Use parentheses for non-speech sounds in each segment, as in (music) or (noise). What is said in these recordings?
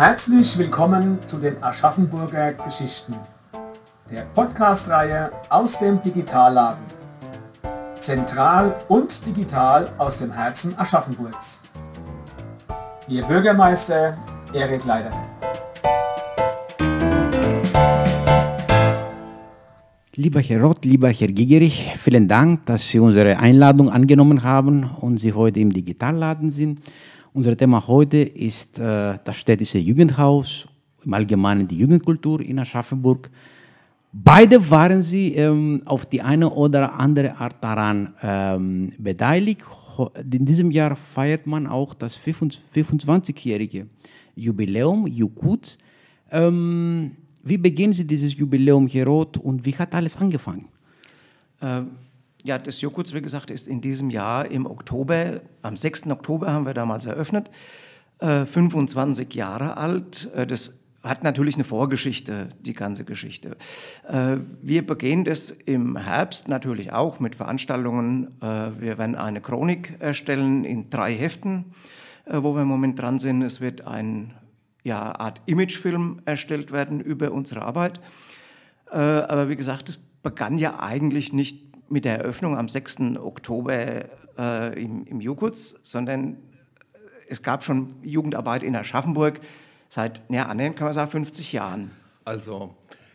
Herzlich willkommen zu den Aschaffenburger Geschichten, der Podcast-Reihe aus dem Digitalladen. Zentral und digital aus dem Herzen Aschaffenburgs. Ihr Bürgermeister Erik Leider. Lieber Herr Roth, lieber Herr Gigerich, vielen Dank, dass Sie unsere Einladung angenommen haben und Sie heute im Digitalladen sind. Unser Thema heute ist äh, das städtische Jugendhaus, im Allgemeinen die Jugendkultur in Aschaffenburg. Beide waren Sie ähm, auf die eine oder andere Art daran ähm, beteiligt. In diesem Jahr feiert man auch das 25-jährige Jubiläum Jukuts. Ähm, wie beginnen Sie dieses Jubiläum, Herr Roth, und wie hat alles angefangen? Ja, das Jokuts, wie gesagt, ist in diesem Jahr im Oktober, am 6. Oktober haben wir damals eröffnet, äh, 25 Jahre alt. Äh, das hat natürlich eine Vorgeschichte, die ganze Geschichte. Äh, wir begehen das im Herbst natürlich auch mit Veranstaltungen. Äh, wir werden eine Chronik erstellen in drei Heften, wo wir im Moment dran sind. Es wird ein ja, Art Imagefilm erstellt werden über unsere Arbeit. Aber wie gesagt, es begann ja eigentlich nicht mit der Eröffnung am 6. Oktober äh, im, im Jukuts, sondern es gab schon Jugendarbeit in Aschaffenburg seit, ja, annähernd kann man sagen, 50 Jahren. Also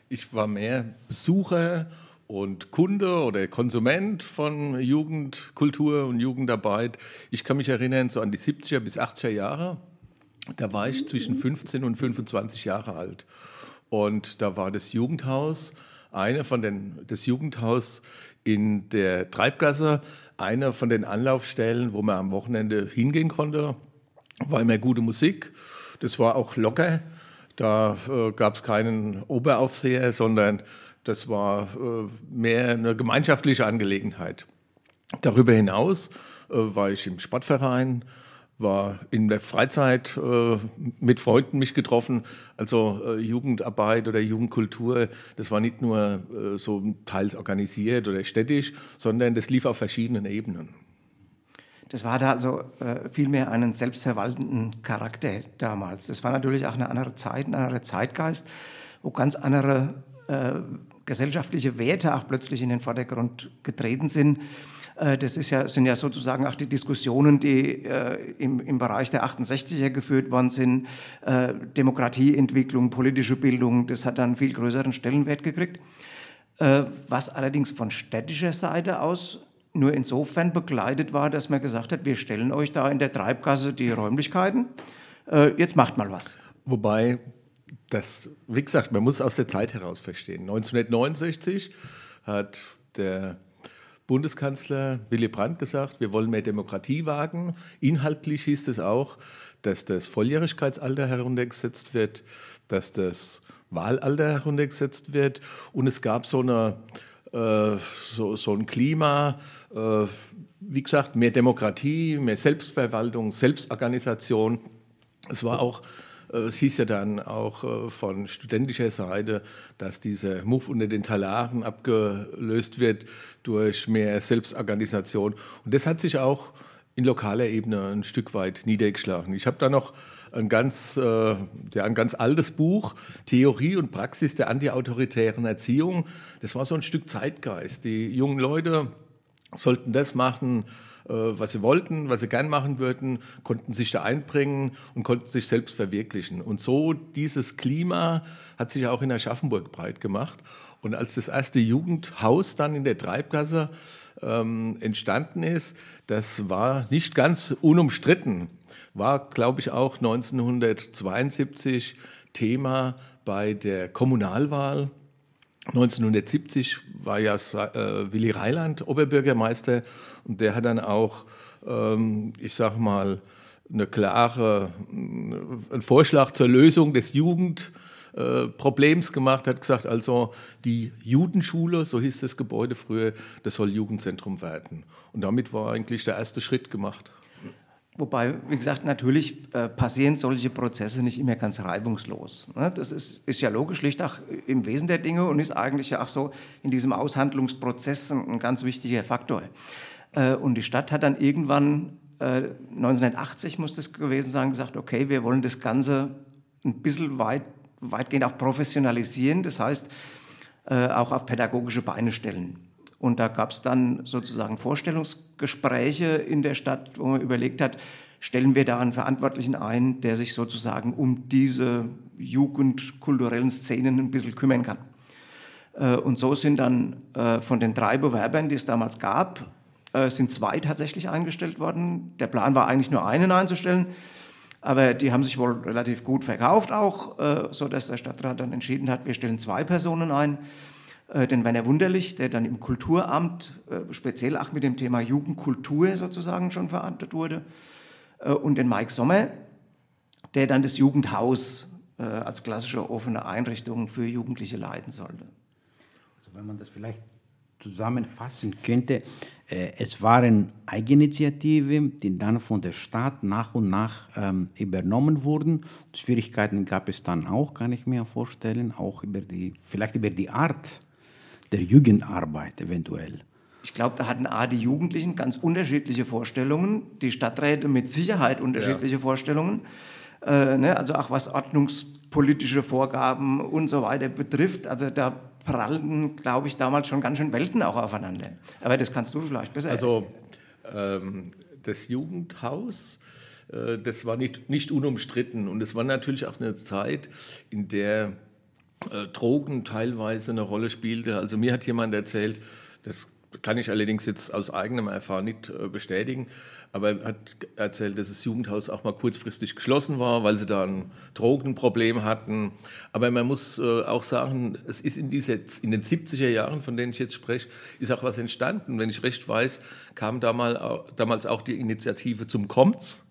ich war mehr Besucher und Kunde oder Konsument von Jugendkultur und Jugendarbeit. Ich kann mich erinnern so an die 70er bis 80er Jahre. Da war ich zwischen 15 und 25 Jahre alt. Und da war das Jugendhaus, eine von den, das Jugendhaus in der Treibgasse, eine von den Anlaufstellen, wo man am Wochenende hingehen konnte. War immer gute Musik. Das war auch locker. Da äh, gab es keinen Oberaufseher, sondern das war äh, mehr eine gemeinschaftliche Angelegenheit. Darüber hinaus äh, war ich im Sportverein, war in der Freizeit äh, mit Freunden mich getroffen. Also äh, Jugendarbeit oder Jugendkultur, das war nicht nur äh, so teils organisiert oder städtisch, sondern das lief auf verschiedenen Ebenen. Das war da also äh, vielmehr einen selbstverwaltenden Charakter damals. Das war natürlich auch eine andere Zeit, ein anderer Zeitgeist, wo ganz andere äh, gesellschaftliche Werte auch plötzlich in den Vordergrund getreten sind. Äh, das ist ja, sind ja sozusagen auch die Diskussionen, die äh, im, im Bereich der 68er geführt worden sind. Äh, Demokratieentwicklung, politische Bildung, das hat dann viel größeren Stellenwert gekriegt. Was allerdings von städtischer Seite aus nur insofern begleitet war, dass man gesagt hat, wir stellen euch da in der Treibgasse die Räumlichkeiten, jetzt macht mal was. Wobei das, wie gesagt, man muss aus der Zeit heraus verstehen. 1969 hat der Bundeskanzler Willy Brandt gesagt, wir wollen mehr Demokratie wagen. Inhaltlich hieß es auch, dass das Volljährigkeitsalter heruntergesetzt wird, dass das Wahlalter heruntergesetzt wird. Und es gab so, eine, äh, so, so ein Klima, äh, wie gesagt, mehr Demokratie, mehr Selbstverwaltung, Selbstorganisation. Es war auch es hieß ja dann auch äh, von studentischer Seite, dass dieser Move unter den Talaren abgelöst wird durch mehr Selbstorganisation. Und das hat sich auch in lokaler Ebene ein Stück weit niedergeschlagen. Ich habe da noch ein ganz, äh, ja, ein ganz altes Buch, Theorie und Praxis der antiautoritären Erziehung. Das war so ein Stück Zeitgeist. Die jungen Leute sollten das machen, äh, was sie wollten, was sie gern machen würden, konnten sich da einbringen und konnten sich selbst verwirklichen. Und so dieses Klima hat sich auch in Aschaffenburg breit gemacht. Und als das erste Jugendhaus dann in der Treibgasse ähm, entstanden ist, das war nicht ganz unumstritten, war, glaube ich, auch 1972 Thema bei der Kommunalwahl 1970 war ja äh, Willy Reiland Oberbürgermeister und der hat dann auch, ähm, ich sag mal, eine klare, äh, einen Vorschlag zur Lösung des Jugendproblems äh, gemacht, hat gesagt, also die Judenschule, so hieß das Gebäude früher, das soll Jugendzentrum werden. Und damit war eigentlich der erste Schritt gemacht. Wobei, wie gesagt, natürlich äh, passieren solche Prozesse nicht immer ganz reibungslos. Ne? Das ist, ist, ja logisch, liegt auch im Wesen der Dinge und ist eigentlich ja auch so in diesem Aushandlungsprozess ein, ein ganz wichtiger Faktor. Äh, und die Stadt hat dann irgendwann, äh, 1980 muss das gewesen sein, gesagt, okay, wir wollen das Ganze ein bisschen weit, weitgehend auch professionalisieren, das heißt äh, auch auf pädagogische Beine stellen. Und da gab es dann sozusagen Vorstellungsgespräche in der Stadt, wo man überlegt hat, stellen wir da einen Verantwortlichen ein, der sich sozusagen um diese jugendkulturellen Szenen ein bisschen kümmern kann. Äh, und so sind dann äh, von den drei Bewerbern, die es damals gab, äh, sind zwei tatsächlich eingestellt worden. Der Plan war eigentlich nur einen einzustellen, aber die haben sich wohl relativ gut verkauft auch, sodass der Stadtrat dann entschieden hat, wir stellen zwei Personen ein. Den Werner Wunderlich, der dann im Kulturamt speziell auch mit dem Thema Jugendkultur sozusagen schon verantwortet wurde. Und den Mike Sommer, der dann das Jugendhaus als klassische offene Einrichtung für Jugendliche leiten sollte wenn man das vielleicht zusammenfassen könnte, äh, es waren Eigeninitiativen, die dann von der Stadt nach und nach ähm, übernommen wurden. Schwierigkeiten gab es dann auch, kann ich mir vorstellen, auch über die, vielleicht über die Art der Jugendarbeit eventuell. Ich glaube, da hatten A, die Jugendlichen ganz unterschiedliche Vorstellungen, die Stadträte mit Sicherheit unterschiedliche ja. Vorstellungen. Äh, ne? Also auch was ordnungspolitische Vorgaben und so weiter betrifft. Also da prallten, glaube ich, damals schon ganz schön Welten auch aufeinander. Aber das kannst du vielleicht besser Also ähm, das Jugendhaus, äh, das war nicht, nicht unumstritten. Und es war natürlich auch eine Zeit, in der äh, Drogen teilweise eine Rolle spielte. Also mir hat jemand erzählt, das kann ich allerdings jetzt aus eigenem Erfahren nicht äh, bestätigen, aber er hat erzählt, dass das Jugendhaus auch mal kurzfristig geschlossen war, weil sie da ein Drogenproblem hatten. Aber man muss äh, auch sagen, es ist in, diese, in den 70er Jahren, von denen ich jetzt spreche, ist auch was entstanden. Wenn ich recht weiß, kam damals auch die Initiative zum Kommt's,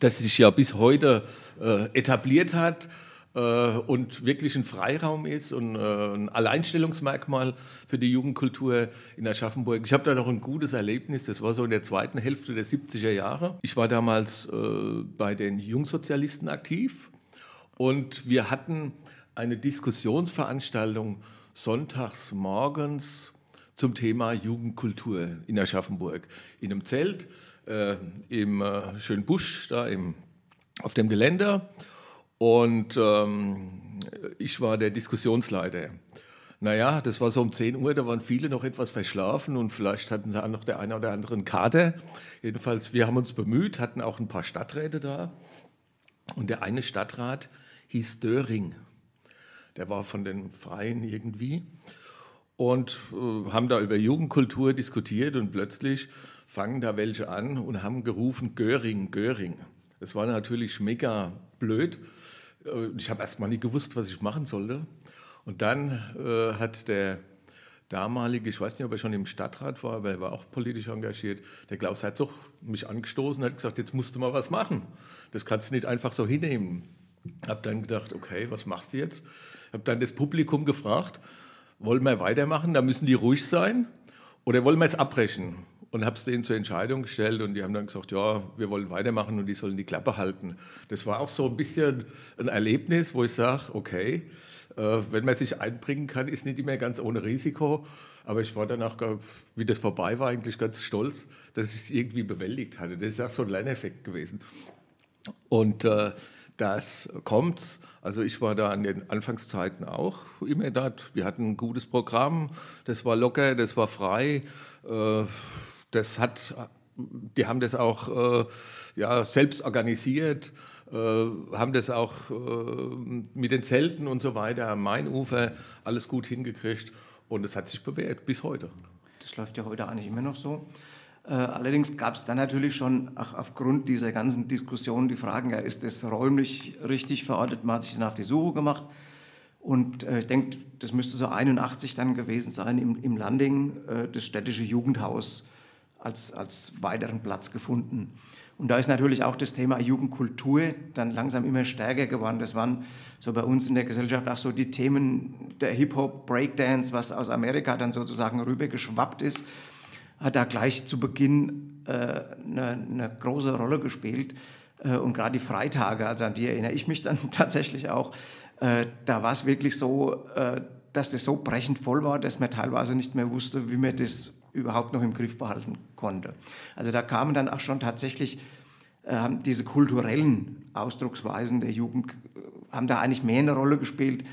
das sich ja bis heute äh, etabliert hat und wirklich ein Freiraum ist und äh, ein Alleinstellungsmerkmal für die Jugendkultur in Aschaffenburg. Ich habe da noch ein gutes Erlebnis, das war so in der zweiten Hälfte der 70er Jahre. Ich war damals äh, bei den Jungsozialisten aktiv und wir hatten eine Diskussionsveranstaltung sonntags morgens zum Thema Jugendkultur in Aschaffenburg. In einem Zelt äh, im äh, schönen Busch, da im, auf dem Geländer. Und ähm, ich war der Diskussionsleiter. Naja, das war so um 10 Uhr, da waren viele noch etwas verschlafen und vielleicht hatten sie auch noch der eine oder andere einen Kater. Jedenfalls, wir haben uns bemüht, hatten auch ein paar Stadträte da. Und der eine Stadtrat hieß Döring. Der war von den Freien irgendwie. Und äh, haben da über Jugendkultur diskutiert und plötzlich fangen da welche an und haben gerufen Göring, Göring. Das war natürlich mega blöd. Äh, ich habe erst mal nicht gewusst, was ich machen sollte. Und dann äh, hat der damalige, ich weiß nicht, ob er schon im Stadtrat war, aber er war auch politisch engagiert, der Klaus Herzog mich angestoßen und hat gesagt, jetzt musst du mal was machen. Das kannst du nicht einfach so hinnehmen. Habe dann gedacht, okay, was machst du jetzt? Habe dann das Publikum gefragt, wollen wir weitermachen, da müssen die ruhig sein oder wollen wir es abbrechen? Und habe es denen zur Entscheidung gestellt und die haben dann gesagt, ja, wir wollen weitermachen und die sollen die Klappe halten. Das war auch so ein bisschen ein Erlebnis, wo ich sage, okay, äh, wenn man sich einbringen kann, ist nicht immer ganz ohne Risiko. Aber ich war danach, wie das vorbei war, eigentlich ganz stolz, dass ich es irgendwie bewältigt hatte. Das ist auch so ein Lerneffekt gewesen. Und äh, das kommt. Also ich war da an den Anfangszeiten auch immer dort. Wir hatten ein gutes Programm, das war locker, das war frei. Äh, das hat, die haben das auch äh, ja, selbst organisiert, äh, haben das auch äh, mit den Zelten und so weiter am Mainufer alles gut hingekriegt und es hat sich bewährt bis heute. Das läuft ja heute eigentlich immer noch so. Äh, allerdings gab es dann natürlich schon auch aufgrund dieser ganzen Diskussion die Fragen, ja, ist das räumlich richtig verortet? Man hat sich dann auf die Suche gemacht. Und äh, ich denke, das müsste so 81 dann gewesen sein im, im Landing, äh, das städtische Jugendhaus als, als weiteren Platz gefunden. Und da ist natürlich auch das Thema Jugendkultur dann langsam immer stärker geworden. Das waren so bei uns in der Gesellschaft auch so die Themen der Hip-Hop, Breakdance, was aus Amerika dann sozusagen rübergeschwappt ist, hat da gleich zu Beginn äh, eine, eine, große Rolle gespielt. Äh, und gerade die Freitage, also an die erinnere ich mich dann (laughs) tatsächlich auch, äh, da war es wirklich so, äh, dass das so brechend voll war, dass man teilweise nicht mehr wusste, wie man das überhaupt noch im Griff behalten konnte. Also da kamen dann auch schon tatsächlich äh, diese kulturellen Ausdrucksweisen der Jugend äh, haben da eigentlich mehr eine Rolle gespielt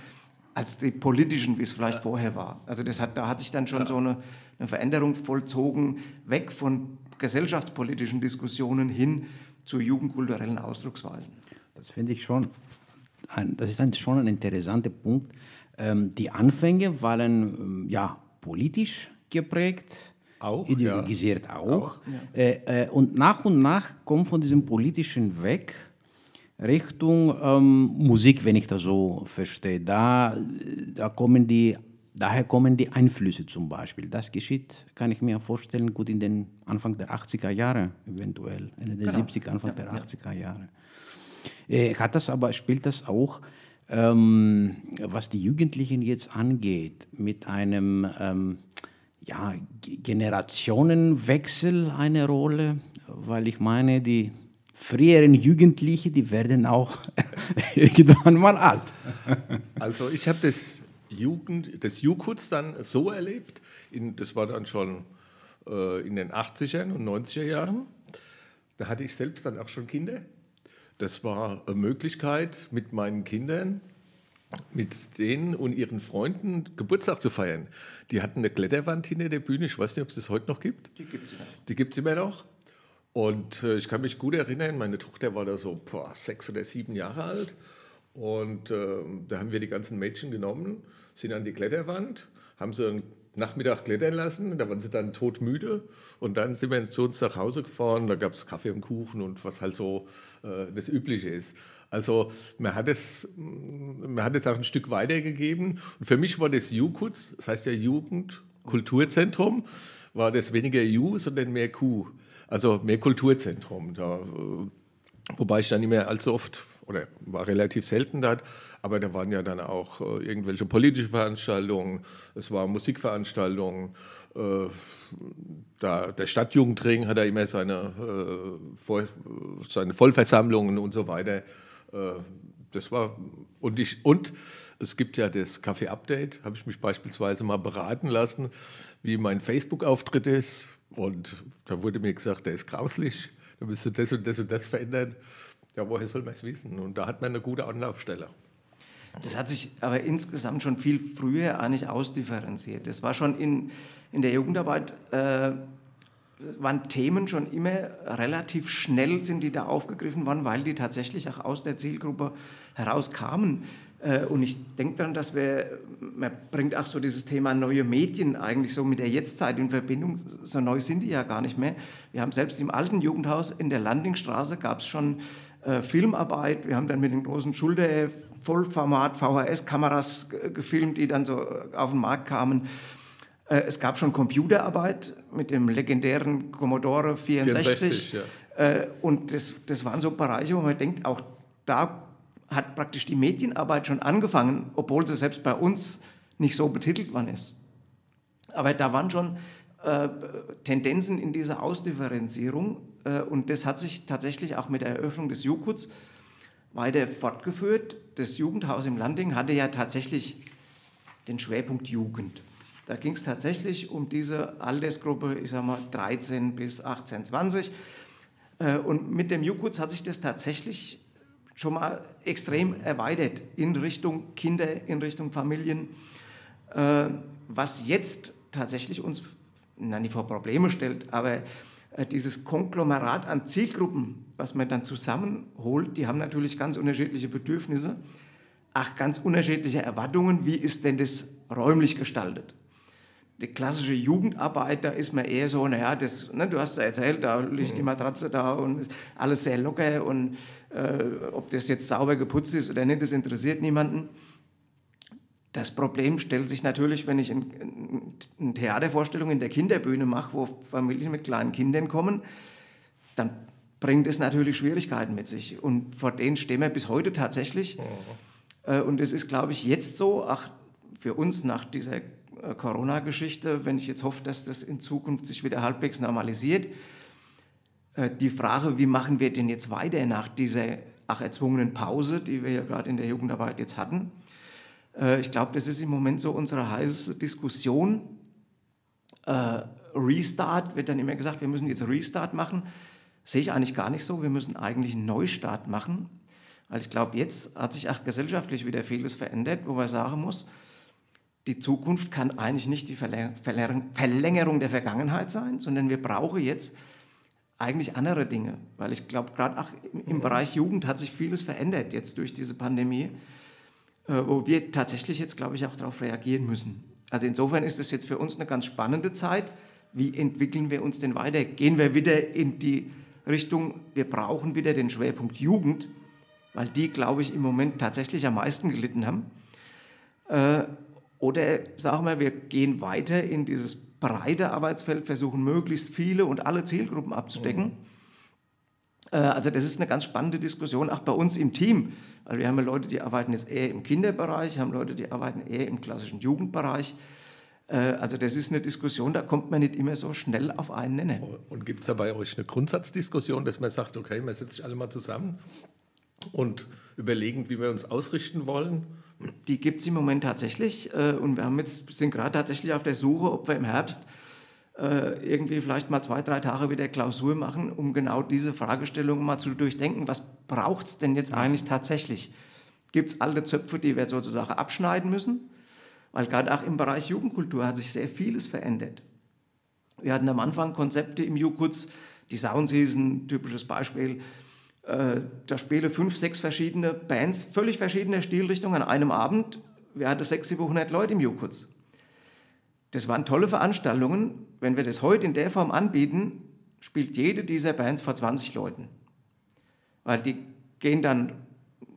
als die politischen, wie es vielleicht ja. vorher war. Also das hat, da hat sich dann schon ja. so eine, eine Veränderung vollzogen, weg von gesellschaftspolitischen Diskussionen hin zu jugendkulturellen Ausdrucksweisen. Das finde ich schon, ein, das ist ein, schon ein interessanter Punkt. Ähm, die Anfänge waren ähm, ja politisch geprägt, auch, ideologisiert ja. auch. auch ja. Äh, äh, und nach und nach kommt von diesem politischen weg Richtung ähm, Musik, wenn ich das so verstehe. Da, da kommen die, daher kommen die Einflüsse zum Beispiel. Das geschieht, kann ich mir vorstellen, gut in den Anfang der 80er Jahre eventuell, Ende der genau. 70er, Anfang ja, der 80er Jahre. Äh, hat das aber, spielt das auch, ähm, was die Jugendlichen jetzt angeht, mit einem ähm, ja, Generationenwechsel eine Rolle? Weil ich meine, die früheren Jugendlichen, die werden auch (laughs) irgendwann mal alt. also ich habe das Jugend, das Jukuts dann so erlebt, in, das war dann schon äh, in den 80er und 90er Jahren. Da hatte ich selbst dann auch schon Kinder. Das war eine Möglichkeit, mit meinen Kindern, mit denen und ihren Freunden Geburtstag zu feiern. Die hatten eine Kletterwand hinter der Bühne. Ich weiß nicht, ob es das heute noch gibt. Die gibt es immer. Die gibt es immer noch. Und äh, ich kann mich gut erinnern, meine Tochter war da so boah, sechs oder sieben Jahre alt. Und äh, da haben wir die ganzen Mädchen genommen, sind an die Kletterwand, haben sie einen Nachmittag klettern lassen, da waren sie dann todmüde und dann sind wir zu uns nach Hause gefahren, da gab es Kaffee und Kuchen und was halt so äh, das Übliche ist. Also man hat, es, man hat es auch ein Stück weitergegeben und für mich war das JUKUZ, das heißt ja Jugendkulturzentrum, war das weniger Ju, sondern mehr Q. Also mehr Kulturzentrum. Da, äh, wobei ich dann nicht mehr allzu oft oder war relativ selten dort, aber da waren ja dann auch äh, irgendwelche politische Veranstaltungen, es waren Musikveranstaltungen. Äh, da, der Stadtjugendring hat ja immer seine, äh, Voll, seine Vollversammlungen und so weiter. Äh, das war, und, ich, und es gibt ja das Kaffee-Update, habe ich mich beispielsweise mal beraten lassen, wie mein Facebook-Auftritt ist, und da wurde mir gesagt, der ist grauslich, da müsst du das und das und das verändern. Ja, woher soll man es wissen? Und da hat man eine gute Anlaufstelle. Das hat sich aber insgesamt schon viel früher eigentlich ausdifferenziert. Das war schon in, in der Jugendarbeit, äh, waren Themen schon immer relativ schnell, sind die da aufgegriffen worden, weil die tatsächlich auch aus der Zielgruppe herauskamen. Äh, und ich denke dann, dass wir, man bringt auch so dieses Thema neue Medien eigentlich so mit der Jetztzeit in Verbindung. So neu sind die ja gar nicht mehr. Wir haben selbst im alten Jugendhaus in der Landingstraße gab es schon äh, Filmarbeit. Wir haben dann mit den großen Schulter Vollformat VHS-Kameras gefilmt, die dann so auf den Markt kamen. Äh, es gab schon Computerarbeit mit dem legendären Commodore 64. 64 ja. Äh, und das, das waren so Bereiche, wo man denkt, auch da hat praktisch die Medienarbeit schon angefangen, obwohl sie selbst bei uns nicht so betitelt worden ist. Aber da waren schon äh, Tendenzen in dieser Ausdifferenzierung äh, und das hat sich tatsächlich auch mit der Eröffnung des Jukuts weiter fortgeführt. Das Jugendhaus im Landing hatte ja tatsächlich den Schwerpunkt Jugend. Da ging es tatsächlich um diese Altersgruppe, ich sage mal 13 bis 18, 20. Äh, und mit dem Jukuts hat sich das tatsächlich schon mal extrem erweitert in Richtung Kinder, in Richtung Familien, äh, was jetzt tatsächlich uns na, nicht vor Probleme stellt, aber äh, dieses Konglomerat an Zielgruppen, was man dann zusammenholt, die haben natürlich ganz unterschiedliche Bedürfnisse, auch ganz unterschiedliche Erwartungen. Wie ist denn das räumlich gestaltet? Die klassische Jugendarbeit, da ist man eher so, naja, das, ne, du hast ja erzählt, da liegt die mhm. Matratze da und alles sehr locker und äh, ob das jetzt sauber geputzt ist oder nicht, das interessiert niemanden. Das Problem stellt sich natürlich, wenn ich eine Theatervorstellung in der Kinderbühne mache, wo Familien mit kleinen Kindern kommen, dann bringt es natürlich Schwierigkeiten mit sich. Und vor denen stehen wir bis heute tatsächlich. Mhm. Und es ist, glaube ich, jetzt so, ach, für uns nach dieser äh, Corona-Geschichte, wenn ich jetzt hoffe, dass das in Zukunft sich wieder halbwegs normalisiert, äh, die Frage, wie machen wir denn jetzt weiter nach dieser ach erzwungenen Pause, die wir ja gerade in der Jugendarbeit jetzt hatten. Äh, ich glaube, das ist im Moment so unsere heiße Diskussion. Restart wird dann immer gesagt, wir müssen jetzt Restart machen. Sehe ich eigentlich gar nicht so. Wir müssen eigentlich einen Neustart machen, Weil ich glaube, jetzt hat sich auch gesellschaftlich wieder vieles verändert, wo man sagen muss, die Zukunft kann eigentlich nicht die Verlängerung der Vergangenheit sein, sondern wir brauchen jetzt eigentlich andere Dinge. Weil ich glaube, gerade auch im Bereich Jugend hat sich vieles verändert jetzt durch diese Pandemie, äh, wo wir tatsächlich jetzt, glaube ich, auch darauf reagieren müssen. Also insofern ist es jetzt für uns eine ganz spannende Zeit. Wie entwickeln wir uns denn weiter? Gehen wir wieder in die Richtung, wir brauchen wieder den Schwerpunkt Jugend, weil die, glaube ich, im Moment tatsächlich am meisten gelitten haben. Oder sagen wir, wir gehen weiter in dieses breite Arbeitsfeld, versuchen möglichst viele und alle Zielgruppen abzudecken. Mhm. Äh, also das ist eine ganz spannende Diskussion, auch bei uns im Team. Weil wir haben ja Leute, die arbeiten jetzt eher im Kinderbereich, haben Leute, die arbeiten eher im klassischen Jugendbereich. Äh, also das ist eine Diskussion, da kommt man nicht immer so schnell auf einen Nenner. Und gibt es da bei euch eine Grundsatzdiskussion, dass man sagt, okay, man setzt sich alle mal zusammen und überlegen, wie wir uns ausrichten wollen? Die gibt es im Moment tatsächlich. Äh, und wir haben jetzt, sind gerade tatsächlich auf der Suche, ob wir im Herbst äh, irgendwie vielleicht mal zwei, drei Tage wieder Klausur machen, um genau diese Fragestellung mal zu durchdenken. Was braucht es denn jetzt eigentlich tatsächlich? Gibt es alte Zöpfe, die wir sozusagen abschneiden müssen? Weil gerade auch im Bereich Jugendkultur hat sich sehr vieles verändert. Wir hatten am Anfang Konzepte im Jukuts, die Sounds ein typisches Beispiel, äh, da spielen fünf, sechs verschiedene Bands, völlig verschiedene Stilrichtungen an einem Abend. Wir hatten 600, 700 Leute im Jukuts. Das waren tolle Veranstaltungen. Wenn wir das heute in der Form anbieten, spielt jede dieser Bands vor 20 Leuten. Weil die gehen dann,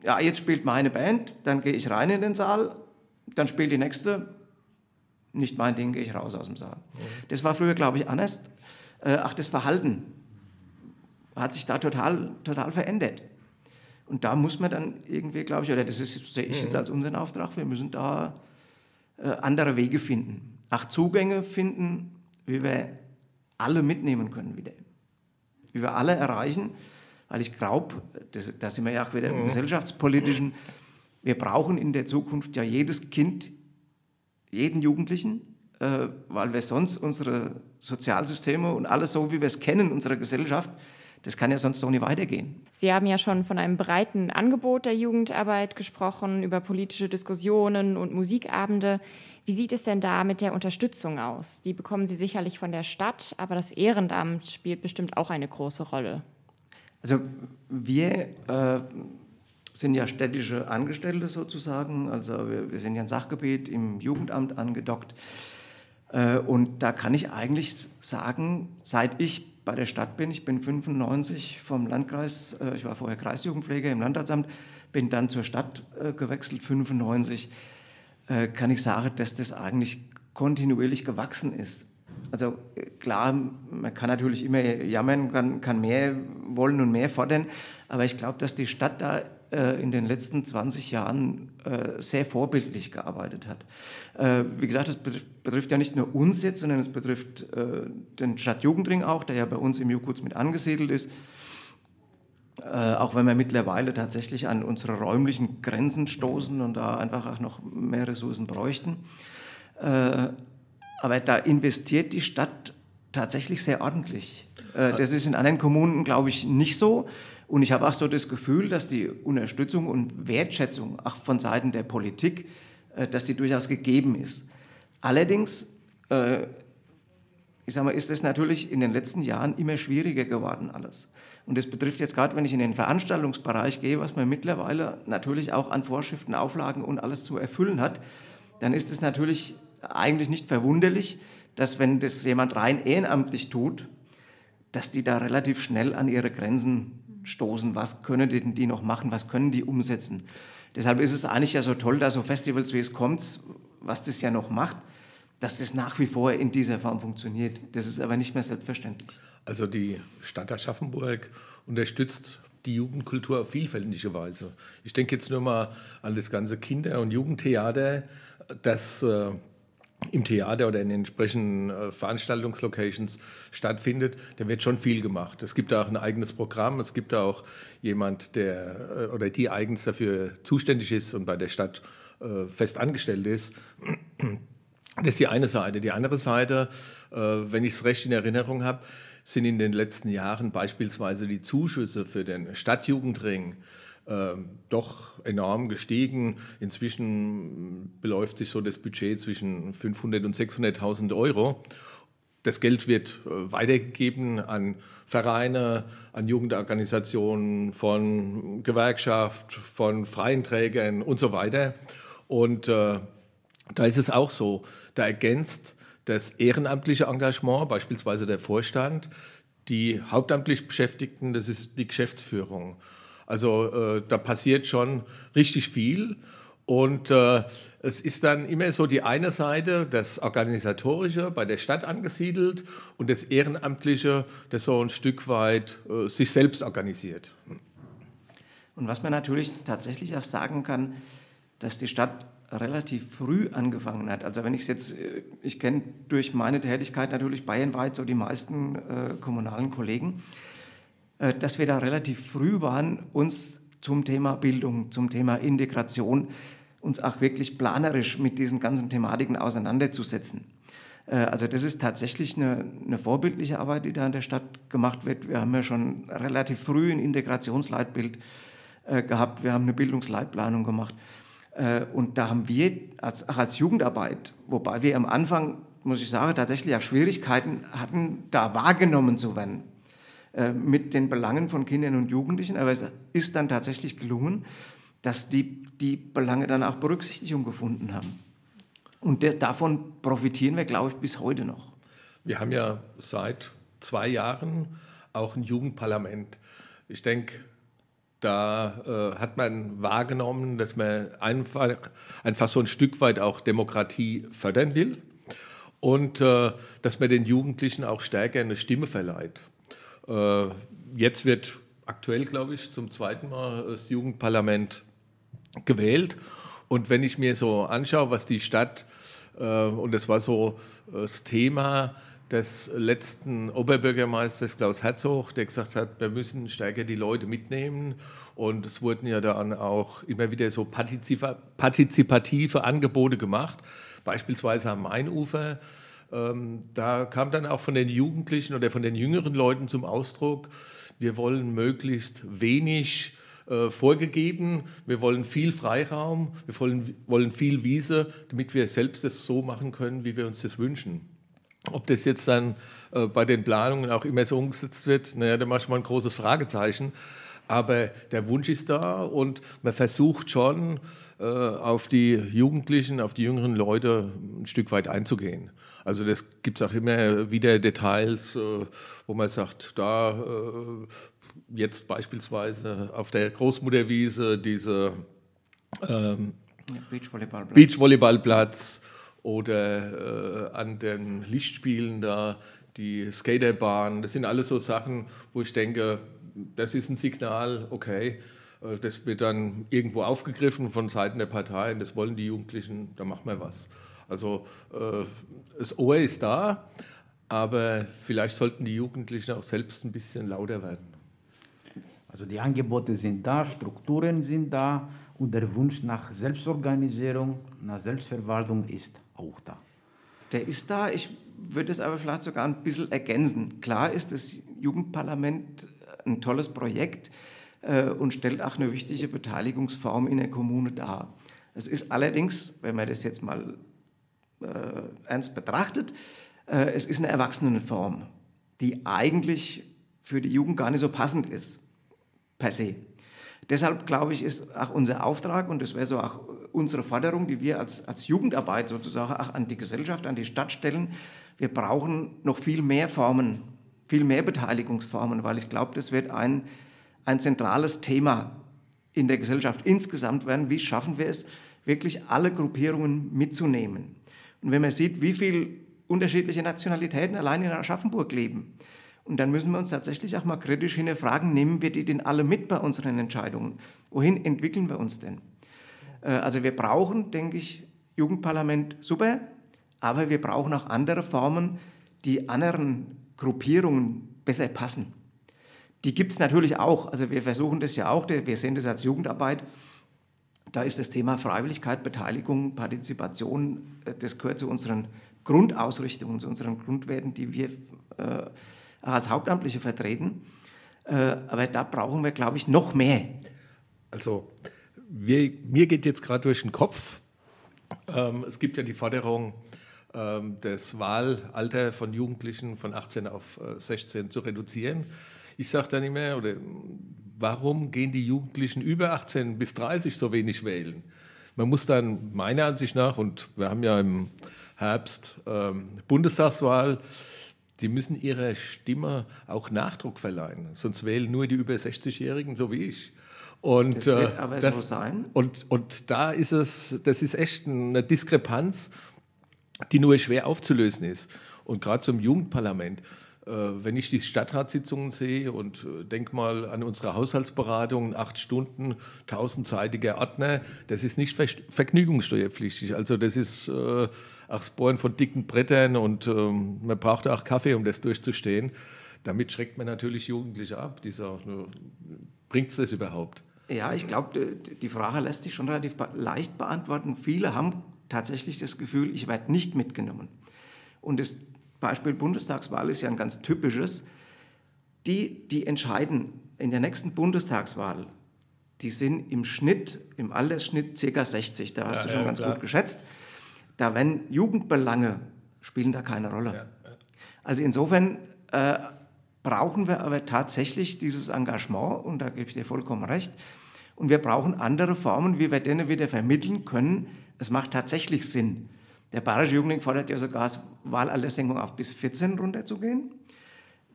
ja, jetzt spielt meine Band, dann gehe ich rein in den Saal, dann spielt die nächste, nicht mein Ding, gehe ich raus aus dem Saal. Mhm. Das war früher, glaube ich, anders. Äh, ach, das Verhalten hat sich da total, total verändert. Und da muss man dann irgendwie, glaube ich, oder das ist, sehe ich jetzt mhm. als unseren Auftrag, wir müssen da äh, andere Wege finden. Auch Zugänge finden, wie wir alle mitnehmen können wieder. Wie wir alle erreichen, weil ich glaube, da sind wir ja auch wieder im mhm. gesellschaftspolitischen, wir brauchen in der Zukunft ja jedes Kind, jeden Jugendlichen, äh, weil wir sonst unsere Sozialsysteme und alles so, wie wir es kennen, unsere Gesellschaft, das kann ja sonst so nicht weitergehen. Sie haben ja schon von einem breiten Angebot der Jugendarbeit gesprochen, über politische Diskussionen und Musikabende. Wie sieht es denn da mit der Unterstützung aus? Die bekommen Sie sicherlich von der Stadt, aber das Ehrenamt spielt bestimmt auch eine große Rolle. Also wir äh, sind ja städtische Angestellte sozusagen, also wir, wir sind ja ein Sachgebiet im Jugendamt angedockt. Äh, und da kann ich eigentlich sagen, seit ich bei der Stadt bin. Ich bin 95 vom Landkreis, äh, ich war vorher Kreisjugendpfleger im Landratsamt, bin dann zur Stadt äh, gewechselt, 95, äh, kann ich sagen, dass das eigentlich kontinuierlich gewachsen ist. Also klar, man kann natürlich immer jammern, kann, kann mehr wollen und mehr fordern, aber ich glaube, dass die Stadt da äh, in den letzten 20 Jahren äh, sehr vorbildlich gearbeitet hat. Äh, wie gesagt, das betrifft ja nicht nur uns jetzt, sondern es betrifft den Stadtjugendring auch, der ja bei uns im Jukuts mit angesiedelt ist. auch wenn wir mittlerweile tatsächlich an unsere räumlichen Grenzen stoßen und da einfach auch noch mehr Ressourcen bräuchten. aber da investiert die Stadt tatsächlich sehr ordentlich. das ist in anderen Kommunen, glaube ich, nicht so. Und ich habe auch so das Gefühl, dass die Unterstützung und Wertschätzung auch von Seiten der Politik, äh, dass die durchaus gegeben ist. Allerdings, äh, ich sage mal, ist es natürlich in den letzten Jahren immer schwieriger geworden alles. Und das betrifft jetzt gerade, wenn ich in den Veranstaltungsbereich gehe, was man mittlerweile natürlich auch an Vorschriften, Auflagen und alles zu erfüllen hat, dann ist es natürlich eigentlich nicht verwunderlich, dass wenn das jemand rein ehrenamtlich tut, dass die da relativ schnell an ihre Grenzen stoßen, was können denn die noch machen, was können die umsetzen. Deshalb ist es eigentlich ja so toll, dass so Festivals wie es kommt, was das ja noch macht, dass das nach wie vor in dieser Form funktioniert. Das ist aber nicht mehr selbstverständlich. Also die Stadt Aschaffenburg unterstützt die Jugendkultur auf vielfältige Weise. Ich denke jetzt nur mal an das ganze Kinder- und Jugendtheater, das äh, im Theater oder in entsprechenden äh, Veranstaltungslocations stattfindet, da wird schon viel gemacht. Es gibt auch ein eigenes Programm, es gibt auch jemand, der äh, oder die eigens dafür zuständig ist und bei der Stadt äh, fest angestellt ist. Das ist die eine Seite. Die andere Seite, wenn ich es recht in Erinnerung habe, sind in den letzten Jahren beispielsweise die Zuschüsse für den Stadtjugendring äh, doch enorm gestiegen. Inzwischen beläuft sich so das Budget zwischen 500 und 600.000 Euro. Das Geld wird äh, weitergegeben an Vereine, an Jugendorganisationen, von Gewerkschaft, von freien Trägern und so weiter. Und äh, da ist es auch so, da ergänzt das ehrenamtliche Engagement, beispielsweise der Vorstand, die hauptamtlich Beschäftigten, das ist die Geschäftsführung. Also äh, da passiert schon richtig viel. Und äh, es ist dann immer so die eine Seite, das Organisatorische bei der Stadt angesiedelt und das Ehrenamtliche, das so ein Stück weit äh, sich selbst organisiert. Und was man natürlich tatsächlich auch sagen kann, dass die Stadt relativ früh angefangen hat. Also wenn ich es jetzt, äh, ich kenne durch meine Tätigkeit natürlich bayernweit so die meisten äh, kommunalen Kollegen, äh, dass wir da relativ früh waren, uns zum Thema Bildung, zum Thema Integration, uns auch wirklich planerisch mit diesen ganzen Thematiken auseinanderzusetzen. Äh, also das ist tatsächlich eine, eine, vorbildliche Arbeit, die da in der Stadt gemacht wird. Wir haben ja schon relativ früh ein Integrationsleitbild äh, gehabt, wir haben eine Bildungsleitplanung gemacht. Und da haben wir als, als Jugendarbeit, wobei wir am Anfang, muss ich sagen, tatsächlich auch Schwierigkeiten hatten, da wahrgenommen zu werden. Äh, mit den Belangen von Kindern und Jugendlichen, aber es ist dann tatsächlich gelungen, dass die, die Belange dann auch Berücksichtigung gefunden haben. Und das, davon profitieren wir, glaube ich, bis heute noch. Wir haben ja seit zwei Jahren auch ein Jugendparlament. Ich denke, da äh, hat man wahrgenommen, dass man einfach, einfach so ein Stück weit auch Demokratie fördern will und äh, dass man den Jugendlichen auch stärker eine Stimme verleiht. Äh, jetzt wird aktuell, glaube ich, zum zweiten Mal das Jugendparlament gewählt. Und wenn ich mir so anschaue, was die Stadt, äh, und das war so das Thema des letzten Oberbürgermeisters Klaus Herzog, der gesagt hat, wir müssen stärker die Leute mitnehmen. Und es wurden ja dann auch immer wieder so partizipative Angebote gemacht, beispielsweise am Mainufer ähm, da kam dann auch von den Jugendlichen oder von den jüngeren Leuten zum Ausdruck, wir wollen möglichst wenig äh, vorgegeben, wir wollen viel Freiraum, wir wollen, wollen viel Wiese, damit wir selbst das so machen können, wie wir uns das wünschen. Ob das jetzt dann äh, bei den Planungen auch immer so umgesetzt wird, naja, da mache ich mal ein großes Fragezeichen. Aber der Wunsch ist da und man versucht schon, äh, auf die Jugendlichen, auf die jüngeren Leute ein Stück weit einzugehen. Also das gibt es auch immer wieder Details, äh, wo man sagt, da äh, jetzt beispielsweise auf der Großmutterwiese diese ähm, Beachvolleyballplatz. Beachvolleyballplatz oder äh, an den Lichtspielen da die Skaterbahn. Das sind alles so Sachen, wo ich denke, das ist ein Signal, okay, äh, das wird dann irgendwo aufgegriffen von Seiten der Parteien, das wollen die Jugendlichen, da machen wir was. Also äh, das Ohr ist da, aber vielleicht sollten die Jugendlichen auch selbst ein bisschen lauter werden. Also die Angebote sind da, Strukturen sind da und der Wunsch nach Selbstorganisierung, nach Selbstverwaltung ist auch da. Der ist da. Ich würde es aber vielleicht sogar ein bisschen ergänzen. Klar ist das Jugendparlament ein tolles Projekt äh, und stellt auch eine wichtige Beteiligungsform in der Kommune dar. Es ist allerdings, wenn man das jetzt mal äh, ernst betrachtet, äh, es ist eine Erwachsenenform, die eigentlich für die Jugend gar nicht so passend ist, per se. Deshalb glaube ich, ist auch unser Auftrag und das wäre so auch unsere Forderung, die wir als, als Jugendarbeit sozusagen auch an die Gesellschaft, an die Stadt stellen. Wir brauchen noch viel mehr Formen, viel mehr Beteiligungsformen, weil ich glaube, das wird ein ein zentrales Thema in der Gesellschaft insgesamt werden. Wie schaffen wir es, wirklich alle Gruppierungen mitzunehmen? Und wenn man sieht, wie viele unterschiedliche Nationalitäten allein in Aschaffenburg leben, und dann müssen wir uns tatsächlich auch mal kritisch hinterfragen, nehmen wir die denn alle mit bei unseren Entscheidungen? Wohin entwickeln wir uns denn? Äh, also wir brauchen, denke ich, Jugendparlament super, aber wir brauchen auch andere Formen, die anderen Gruppierungen besser passen. Die gibt es natürlich auch. Also wir versuchen das ja auch, wir sehen das als Jugendarbeit. Da ist das Thema Freiwilligkeit, Beteiligung, Partizipation, äh, das gehört zu unseren Grundausrichtungen, zu unseren Grundwerten, die wir äh, als Hauptamtliche vertreten. Äh, aber da brauchen wir, glaube ich, noch mehr. Also wir, mir geht jetzt gerade durch den Kopf, ähm, es gibt ja die Forderung, das Wahlalter von Jugendlichen von 18 auf 16 äh, zu reduzieren. Ich sage dann immer, oder warum gehen die Jugendlichen über 18 bis 30 so wenig wählen? Man muss dann meiner Ansicht nach, und wir haben ja im Herbst ähm, Bundestagswahl, die müssen ihrer Stimme auch Nachdruck verleihen. Sonst wählen nur die über 60-Jährigen, so wie ich. Und, das wird äh, aber das, so sein. Und, und da ist es, das ist echt eine Diskrepanz, die nur schwer aufzulösen ist. Und gerade zum Jugendparlament, äh, wenn ich die Stadtratssitzungen sehe und äh, denke mal an unsere Haushaltsberatungen, acht Stunden, tausendseitiger Ordner, das ist nicht vergnügungssteuerpflichtig. Also das ist äh, auch Bohren von dicken Brettern und ähm, man braucht auch Kaffee, um das durchzustehen. Damit schreckt man natürlich Jugendliche ab. Die sagen, bringt es das überhaupt? Ja, ich glaube, die Frage lässt sich schon relativ leicht beantworten. Viele haben tatsächlich das Gefühl, ich werde nicht mitgenommen. Und das Beispiel Bundestagswahl ist ja ein ganz typisches. Die, die entscheiden in der nächsten Bundestagswahl, die sind im Schnitt, im Altersschnitt ca. 60. Da hast ja, du schon ja, ganz klar. gut geschätzt. Da wenn Jugendbelange spielen da keine Rolle. Ja, also insofern äh, brauchen wir aber tatsächlich dieses Engagement, und da gebe ich dir vollkommen recht. Und wir brauchen andere Formen, wie wir denen wieder vermitteln können, es macht tatsächlich Sinn. Der Bayerische Jugendling fordert ja sogar, Wahlalterssenkung auf bis 14 runterzugehen.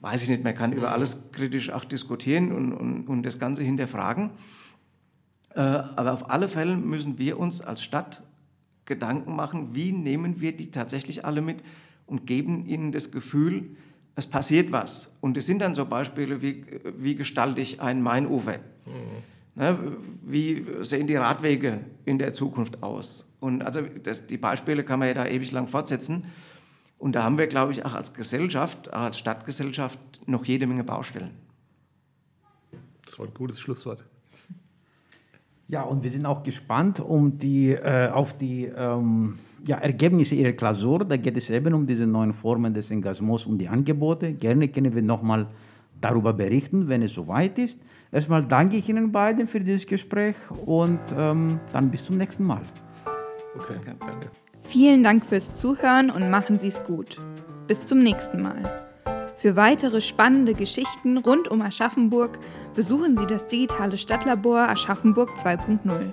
Weiß ich nicht, man kann über alles kritisch auch diskutieren und, und, und das Ganze hinterfragen. Äh, aber auf alle Fälle müssen wir uns als Stadt Gedanken machen, wie nehmen wir die tatsächlich alle mit und geben ihnen das Gefühl, es passiert was. Und es sind dann so Beispiele, wie, wie gestalte ich ein Mainufer? Mhm. Ne, wie sehen die Radwege in der Zukunft aus? Und also das, die Beispiele kann man ja da ewig lang fortsetzen. Und da haben wir, glaube ich, auch als Gesellschaft, auch als Stadtgesellschaft noch jede Menge Baustellen. Das war ein gutes Schlusswort. Ja, und wir sind auch gespannt um die, äh, auf die ähm, ja, Ergebnisse Ihrer Klausur. Da geht es eben um diese neuen Formen des Engagements und die Angebote. Gerne können wir nochmal darüber berichten, wenn es soweit ist. Erstmal danke ich Ihnen beiden für dieses Gespräch und ähm, dann bis zum nächsten Mal. Okay, danke. Vielen Dank fürs Zuhören und machen Sie es gut. Bis zum nächsten Mal. Für weitere spannende Geschichten rund um Aschaffenburg besuchen Sie das digitale Stadtlabor Aschaffenburg 2.0.